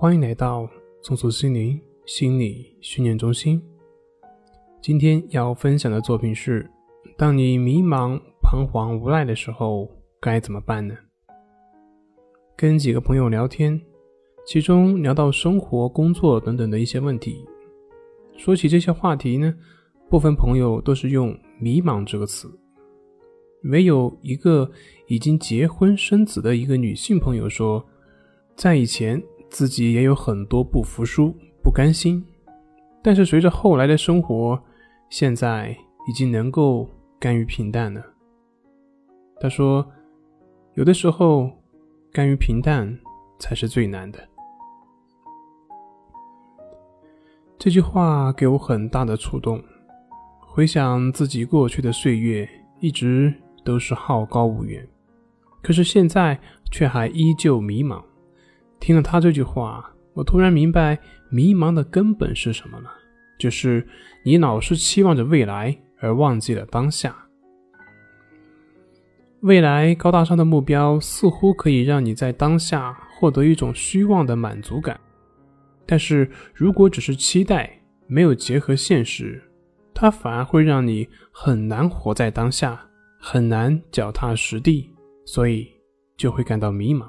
欢迎来到松鼠心灵心理训练中心。今天要分享的作品是：当你迷茫、彷徨、无奈的时候，该怎么办呢？跟几个朋友聊天，其中聊到生活、工作等等的一些问题。说起这些话题呢，部分朋友都是用“迷茫”这个词。唯有一个已经结婚生子的一个女性朋友说，在以前自己也有很多不服输、不甘心，但是随着后来的生活，现在已经能够甘于平淡了。他说，有的时候甘于平淡才是最难的。这句话给我很大的触动，回想自己过去的岁月，一直。都是好高骛远，可是现在却还依旧迷茫。听了他这句话，我突然明白迷茫的根本是什么了，就是你老是期望着未来，而忘记了当下。未来高大上的目标似乎可以让你在当下获得一种虚妄的满足感，但是如果只是期待，没有结合现实，它反而会让你很难活在当下。很难脚踏实地，所以就会感到迷茫。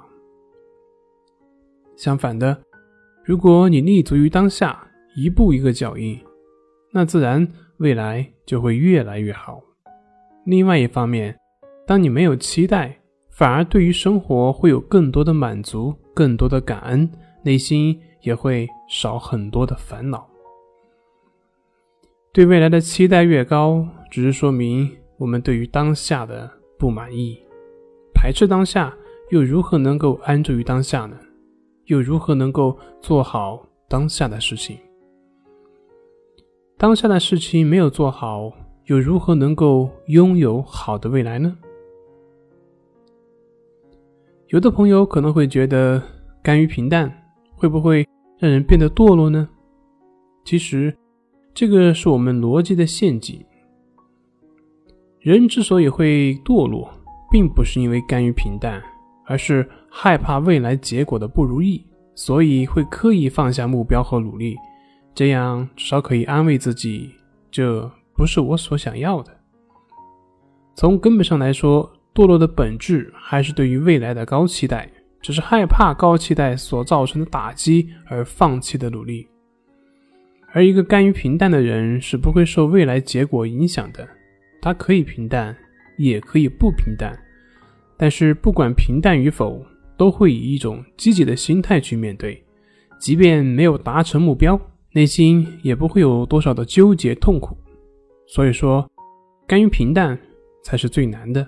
相反的，如果你立足于当下，一步一个脚印，那自然未来就会越来越好。另外一方面，当你没有期待，反而对于生活会有更多的满足，更多的感恩，内心也会少很多的烦恼。对未来的期待越高，只是说明。我们对于当下的不满意、排斥当下，又如何能够安住于当下呢？又如何能够做好当下的事情？当下的事情没有做好，又如何能够拥有好的未来呢？有的朋友可能会觉得，甘于平淡会不会让人变得堕落呢？其实，这个是我们逻辑的陷阱。人之所以会堕落，并不是因为甘于平淡，而是害怕未来结果的不如意，所以会刻意放下目标和努力，这样至少可以安慰自己，这不是我所想要的。从根本上来说，堕落的本质还是对于未来的高期待，只是害怕高期待所造成的打击而放弃的努力。而一个甘于平淡的人是不会受未来结果影响的。他可以平淡，也可以不平淡，但是不管平淡与否，都会以一种积极的心态去面对。即便没有达成目标，内心也不会有多少的纠结痛苦。所以说，甘于平淡才是最难的。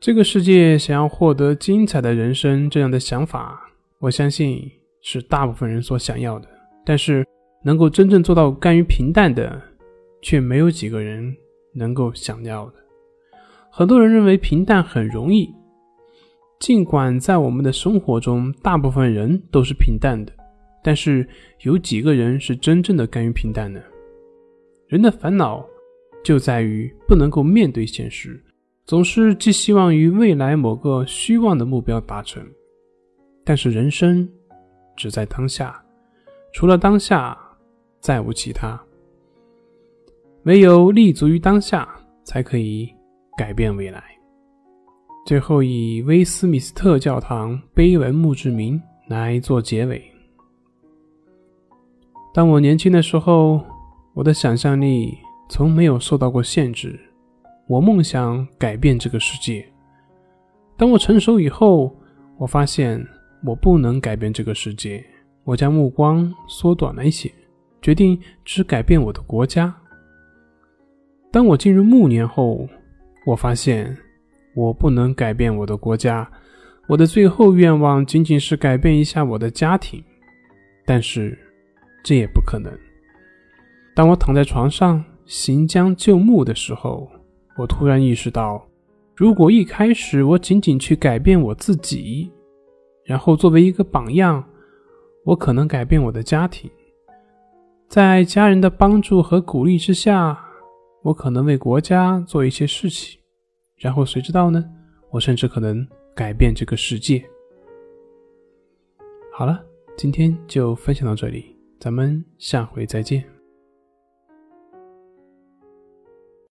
这个世界想要获得精彩的人生，这样的想法，我相信是大部分人所想要的。但是，能够真正做到甘于平淡的。却没有几个人能够想要的。很多人认为平淡很容易，尽管在我们的生活中，大部分人都是平淡的，但是有几个人是真正的甘于平淡呢？人的烦恼就在于不能够面对现实，总是寄希望于未来某个虚妄的目标达成。但是人生只在当下，除了当下，再无其他。唯有立足于当下，才可以改变未来。最后以威斯敏斯特教堂碑文墓志铭来做结尾。当我年轻的时候，我的想象力从没有受到过限制，我梦想改变这个世界。当我成熟以后，我发现我不能改变这个世界，我将目光缩短了一些，决定只改变我的国家。当我进入暮年后，我发现我不能改变我的国家，我的最后愿望仅仅是改变一下我的家庭，但是这也不可能。当我躺在床上行将就木的时候，我突然意识到，如果一开始我仅仅去改变我自己，然后作为一个榜样，我可能改变我的家庭，在家人的帮助和鼓励之下。我可能为国家做一些事情，然后谁知道呢？我甚至可能改变这个世界。好了，今天就分享到这里，咱们下回再见。